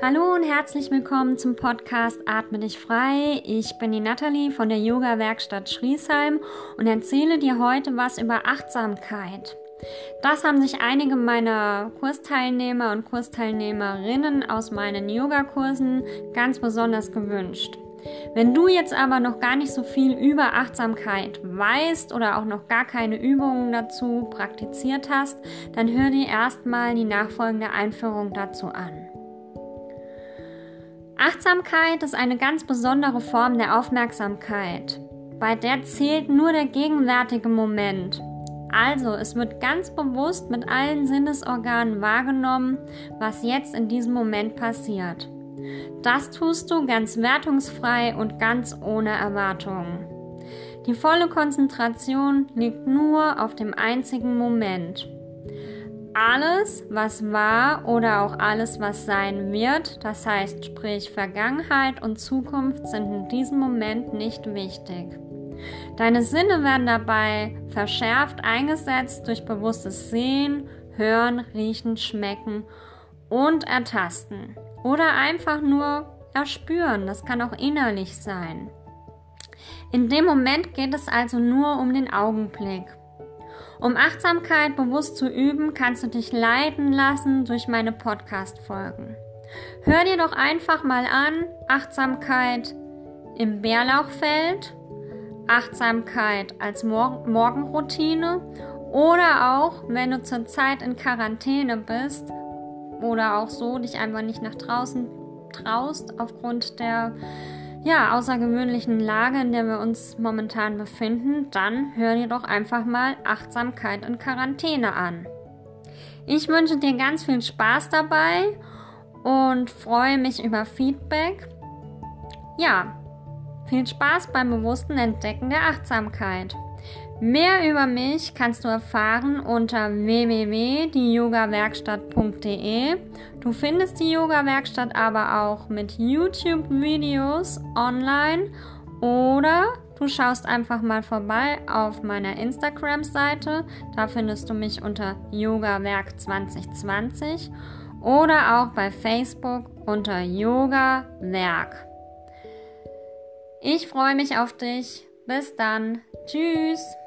Hallo und herzlich willkommen zum Podcast Atme dich frei. Ich bin die Nathalie von der Yoga Werkstatt Schriesheim und erzähle dir heute was über Achtsamkeit. Das haben sich einige meiner Kursteilnehmer und Kursteilnehmerinnen aus meinen Yogakursen ganz besonders gewünscht. Wenn du jetzt aber noch gar nicht so viel über Achtsamkeit weißt oder auch noch gar keine Übungen dazu praktiziert hast, dann hör dir erstmal die nachfolgende Einführung dazu an. Achtsamkeit ist eine ganz besondere Form der Aufmerksamkeit. Bei der zählt nur der gegenwärtige Moment. Also, es wird ganz bewusst mit allen Sinnesorganen wahrgenommen, was jetzt in diesem Moment passiert. Das tust du ganz wertungsfrei und ganz ohne Erwartungen. Die volle Konzentration liegt nur auf dem einzigen Moment alles, was war oder auch alles, was sein wird, das heißt sprich Vergangenheit und Zukunft, sind in diesem Moment nicht wichtig. Deine Sinne werden dabei verschärft eingesetzt durch bewusstes Sehen, Hören, Riechen, Schmecken und Ertasten. Oder einfach nur erspüren, das kann auch innerlich sein. In dem Moment geht es also nur um den Augenblick. Um Achtsamkeit bewusst zu üben, kannst du dich leiten lassen durch meine Podcast-Folgen. Hör dir doch einfach mal an, Achtsamkeit im Bärlauchfeld, Achtsamkeit als Mor Morgenroutine oder auch, wenn du zurzeit in Quarantäne bist oder auch so dich einfach nicht nach draußen traust aufgrund der ja, außergewöhnlichen Lage, in der wir uns momentan befinden, dann hör dir doch einfach mal Achtsamkeit in Quarantäne an. Ich wünsche dir ganz viel Spaß dabei und freue mich über Feedback. Ja, viel Spaß beim bewussten Entdecken der Achtsamkeit. Mehr über mich kannst du erfahren unter www.dieyogawerkstatt.de. Du findest die Yoga-Werkstatt aber auch mit YouTube-Videos online oder du schaust einfach mal vorbei auf meiner Instagram-Seite. Da findest du mich unter YogaWerk 2020 oder auch bei Facebook unter Yoga Werk. Ich freue mich auf dich. Bis dann. Tschüss.